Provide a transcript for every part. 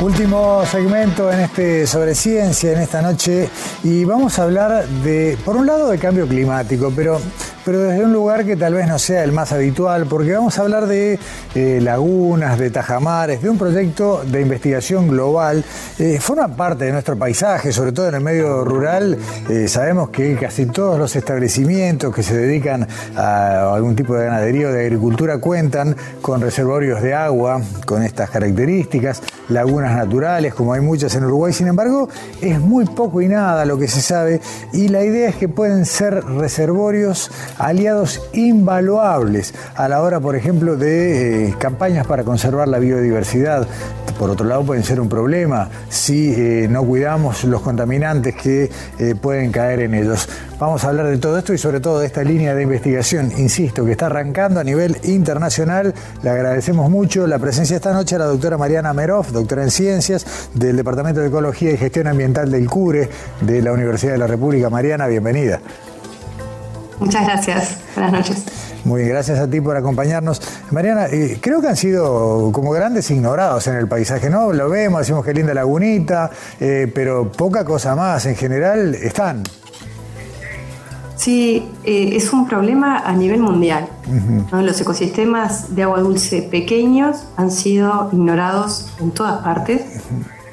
Último segmento en este sobre ciencia en esta noche y vamos a hablar de, por un lado, de cambio climático, pero pero desde un lugar que tal vez no sea el más habitual, porque vamos a hablar de eh, lagunas, de tajamares, de un proyecto de investigación global. Eh, forma parte de nuestro paisaje, sobre todo en el medio rural. Eh, sabemos que casi todos los establecimientos que se dedican a algún tipo de ganadería o de agricultura cuentan con reservorios de agua con estas características, lagunas naturales, como hay muchas en Uruguay. Sin embargo, es muy poco y nada lo que se sabe y la idea es que pueden ser reservorios aliados invaluables a la hora, por ejemplo, de eh, campañas para conservar la biodiversidad. Por otro lado, pueden ser un problema si eh, no cuidamos los contaminantes que eh, pueden caer en ellos. Vamos a hablar de todo esto y sobre todo de esta línea de investigación, insisto, que está arrancando a nivel internacional. Le agradecemos mucho la presencia esta noche a la doctora Mariana Meroff, doctora en ciencias del Departamento de Ecología y Gestión Ambiental del CURE de la Universidad de la República. Mariana, bienvenida. Muchas gracias. Buenas noches. Muy bien, gracias a ti por acompañarnos. Mariana, eh, creo que han sido como grandes ignorados en el paisaje, ¿no? Lo vemos, decimos que linda lagunita, eh, pero poca cosa más. En general están. Sí, eh, es un problema a nivel mundial. Los ecosistemas de agua dulce pequeños han sido ignorados en todas partes.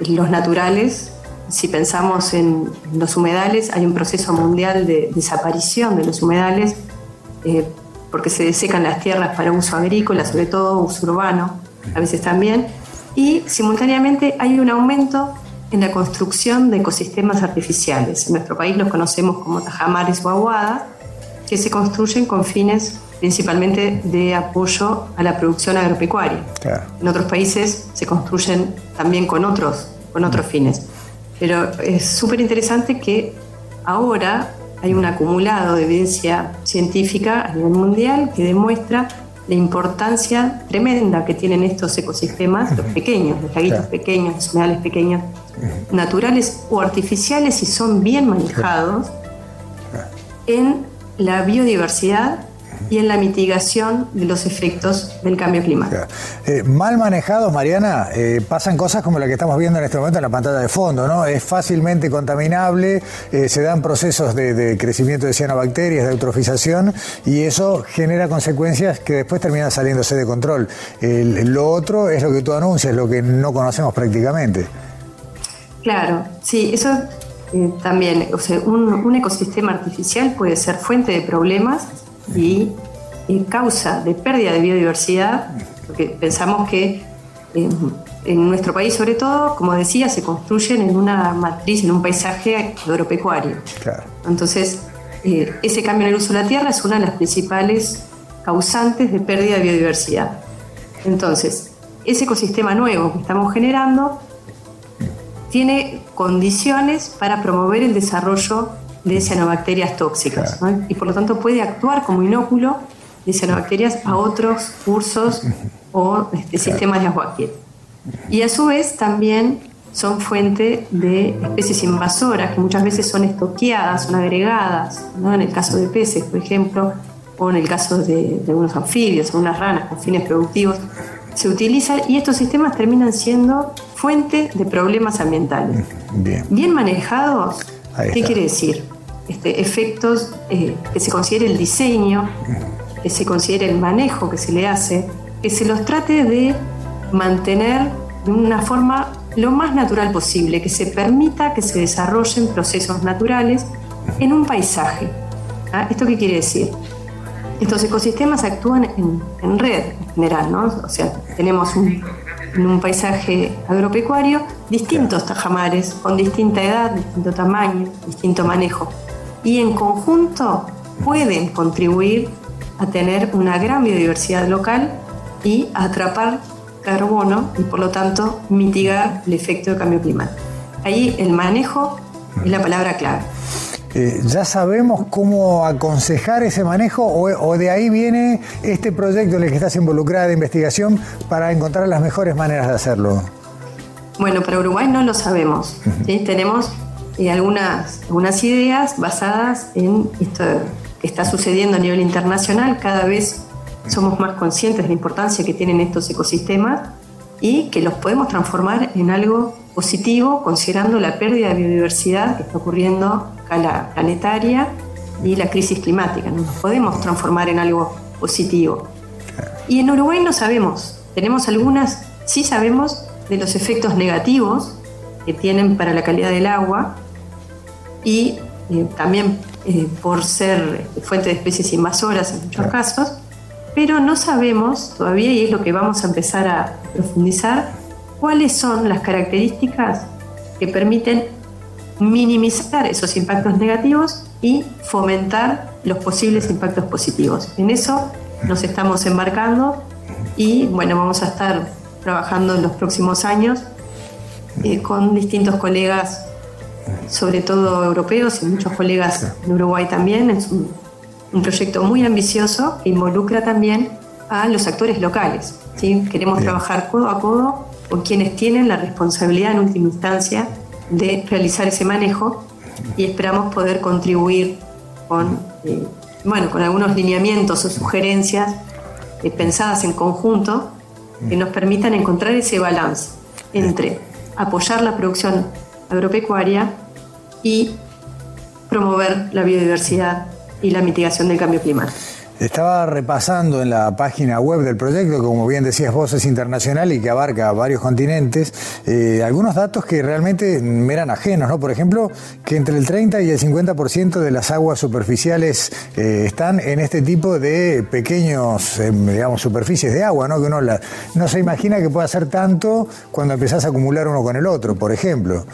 Los naturales si pensamos en los humedales, hay un proceso mundial de desaparición de los humedales eh, porque se desecan las tierras para uso agrícola, sobre todo uso urbano, a veces también, y simultáneamente hay un aumento en la construcción de ecosistemas artificiales. En nuestro país los conocemos como tajamares o aguadas, que se construyen con fines principalmente de apoyo a la producción agropecuaria. En otros países se construyen también con otros, con otros fines. Pero es súper interesante que ahora hay un acumulado de evidencia científica a nivel mundial que demuestra la importancia tremenda que tienen estos ecosistemas, los pequeños, los laguitos pequeños, los humedales pequeños, naturales o artificiales, si son bien manejados, en la biodiversidad y en la mitigación de los efectos del cambio climático. Eh, mal manejados, Mariana, eh, pasan cosas como la que estamos viendo en este momento en la pantalla de fondo, ¿no? Es fácilmente contaminable, eh, se dan procesos de, crecimiento de cianobacterias, de eutrofización, y eso genera consecuencias que después terminan saliéndose de control. lo otro es lo que tú anuncias, lo que no conocemos prácticamente. Claro, sí, eso también, o sea, un, ecosistema artificial puede ser fuente de problemas y causa de pérdida de biodiversidad, porque pensamos que en, nuestro país sobre todo, como decía, se construyen en una matriz, en un paisaje agropecuario. Entonces, eh, ese cambio en el uso de la tierra es una de las principales causantes de pérdida de biodiversidad. Entonces, ese ecosistema nuevo que estamos generando tiene condiciones para promover el desarrollo de cianobacterias tóxicas y por lo tanto puede actuar como inóculo de cianobacterias a otros cursos o este, sistemas de agua Y a su vez también son fuente de especies invasoras que muchas veces son estoqueadas, son agregadas, ¿no? en el caso de peces, por ejemplo, o en el caso de, de algunos anfibios, unas ranas con fines productivos. Se utilizan y estos sistemas terminan siendo fuente de problemas ambientales. Bien, Bien manejados, ¿qué quiere decir? Este, efectos eh, que se considere el diseño, que se considere el manejo que se le hace, que se los trate de mantener de una forma lo más natural posible, que se permita que se desarrollen procesos naturales en un paisaje. ¿Ah? ¿Esto qué quiere decir? Estos ecosistemas actúan en, red en general, ¿no? O sea, tenemos un, en un paisaje agropecuario distintos tajamares con distinta edad, distinto tamaño, distinto manejo y en conjunto pueden contribuir a tener una gran biodiversidad local y a atrapar carbono y por lo tanto mitigar el efecto del cambio climático. Ahí el manejo es la palabra clave. Eh, ¿Ya sabemos cómo aconsejar ese manejo o, de ahí viene este proyecto en el que estás involucrada de investigación para encontrar las mejores maneras de hacerlo? Bueno, para Uruguay no lo sabemos. Tenemos eh, algunas, algunas ideas basadas en esto que está sucediendo a nivel internacional. Cada vez somos más conscientes de la importancia que tienen estos ecosistemas y que los podemos transformar en algo positivo considerando la pérdida de biodiversidad que está ocurriendo a escala planetaria y la crisis climática. Nos podemos transformar en algo positivo. Y en Uruguay no sabemos, tenemos algunas, sí sabemos de los efectos negativos que tienen para la calidad del agua y eh, también eh, por ser fuente de especies invasoras en muchos casos, pero no sabemos todavía, y es lo que vamos a empezar a profundizar, cuáles son las características que permiten minimizar esos impactos negativos y fomentar los posibles impactos positivos. En eso nos estamos embarcando y bueno, vamos a estar trabajando en los próximos años eh, con distintos colegas, sobre todo europeos y muchos colegas en Uruguay también. Es un, proyecto muy ambicioso que involucra también a los actores locales. ¿sí? Queremos trabajar codo a codo con quienes tienen la responsabilidad en última instancia de realizar ese manejo y esperamos poder contribuir con, eh, bueno, con algunos lineamientos o sugerencias eh, pensadas en conjunto que nos permitan encontrar ese balance entre apoyar la producción agropecuaria y promover la biodiversidad y la mitigación del cambio climático. Estaba repasando en la página web del proyecto, como bien decías vos, es internacional y que abarca varios continentes, eh, algunos datos que realmente me eran ajenos, ¿no? Por ejemplo, que entre el 30 y el 50% de las aguas superficiales eh, están en este tipo de pequeños, eh, digamos, superficies de agua, ¿no? Que uno no se imagina que pueda ser tanto cuando empezás a acumular uno con el otro, por ejemplo.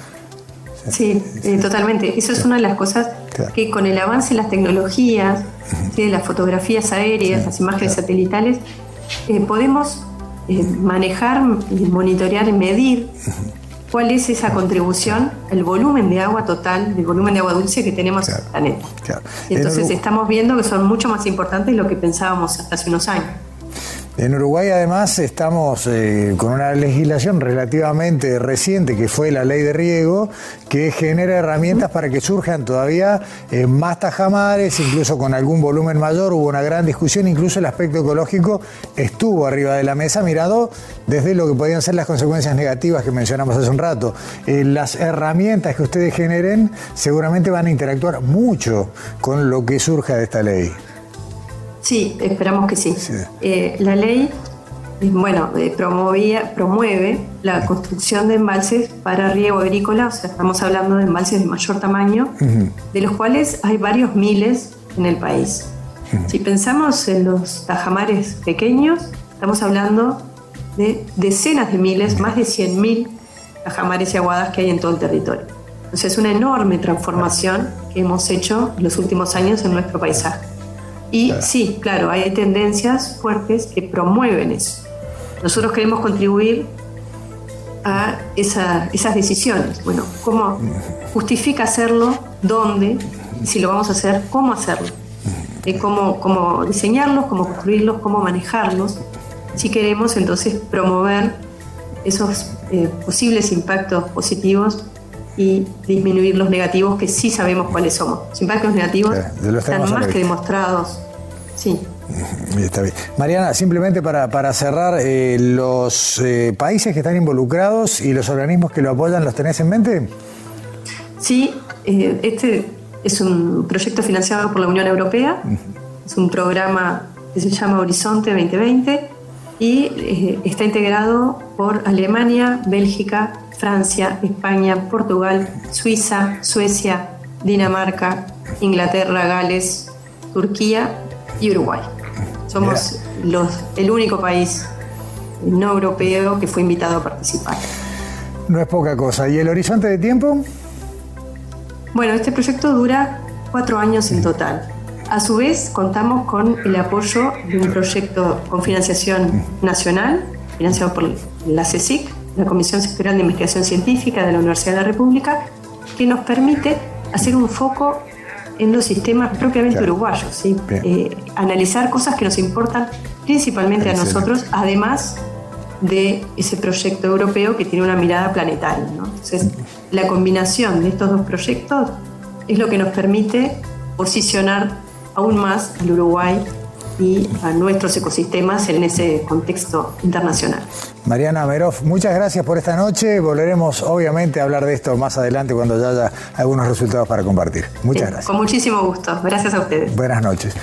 Sí, eh, totalmente. Eso es una de las cosas que con el avance en las tecnologías, de las fotografías aéreas, las imágenes satelitales, eh, podemos eh, manejar, monitorear y medir cuál es esa contribución, el volumen de agua total, el volumen de agua dulce que tenemos en el planeta. Entonces estamos viendo que son mucho más importantes de lo que pensábamos hasta hace unos años. En Uruguay además estamos eh, con una legislación relativamente reciente que fue la ley de riego que genera herramientas para que surjan todavía eh, más tajamares, incluso con algún volumen mayor. Hubo una gran discusión, incluso el aspecto ecológico estuvo arriba de la mesa mirado desde lo que podían ser las consecuencias negativas que mencionamos hace un rato. Eh, las herramientas que ustedes generen seguramente van a interactuar mucho con lo que surja de esta ley. Sí, esperamos que sí. Eh, la ley, eh, bueno, eh, promovía, promueve la construcción de embalses para riego agrícola, o sea, estamos hablando de embalses de mayor tamaño, de los cuales hay varios miles en el país. Si pensamos en los tajamares pequeños, estamos hablando de decenas de miles, más de 100.000 tajamares y aguadas que hay en todo el territorio. Entonces es una enorme transformación que hemos hecho en los últimos años en nuestro paisaje. Y sí, claro, hay tendencias fuertes que promueven eso. Nosotros queremos contribuir a esas decisiones. Bueno, ¿cómo justifica hacerlo? ¿Dónde? Si lo vamos a hacer, ¿cómo hacerlo? Eh, cómo, cómo diseñarlos, cómo construirlos, cómo manejarlos. Si queremos entonces promover esos eh, posibles impactos positivos y disminuir los negativos que sí sabemos cuáles somos. Los impactos negativos están más que demostrados. Sí. Está bien. Mariana, simplemente para, cerrar, eh, ¿los eh, países que están involucrados y los organismos que lo apoyan los tenés en mente? Sí, eh, este es un proyecto financiado por la Unión Europea, es un programa que se llama Horizonte 2020 y está integrado por Alemania, Bélgica, Francia, España, Portugal, Suiza, Suecia, Dinamarca, Inglaterra, Gales, Turquía y Uruguay. Somos los, el único país no europeo que fue invitado a participar. No es poca cosa. ¿Y el horizonte de tiempo? Bueno, este proyecto dura cuatro años en total. A su vez, contamos con el apoyo de un proyecto con financiación nacional, financiado por la CSIC, la Comisión Sectorial de Investigación Científica de la Universidad de la República, que nos permite hacer un foco en los sistemas propiamente uruguayos, ¿sí? Eh, analizar cosas que nos importan principalmente a nosotros, además de ese proyecto europeo que tiene una mirada planetaria. Entonces, la combinación de estos dos proyectos es lo que nos permite posicionar aún más al Uruguay y a nuestros ecosistemas en ese contexto internacional. Mariana Meroff, muchas gracias por esta noche. Volveremos obviamente a hablar de esto más adelante cuando ya haya algunos resultados para compartir. Muchas gracias. Con muchísimo gusto. Gracias a ustedes. Buenas noches.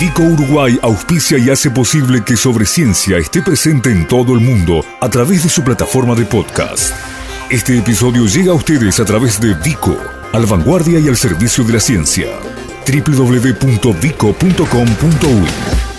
Vico Uruguay auspicia y hace posible que Sobre Ciencia esté presente en todo el mundo a través de su plataforma de podcast. Este episodio llega a ustedes a través de Vico, al vanguardia y al servicio de la ciencia. www.vico.com.uy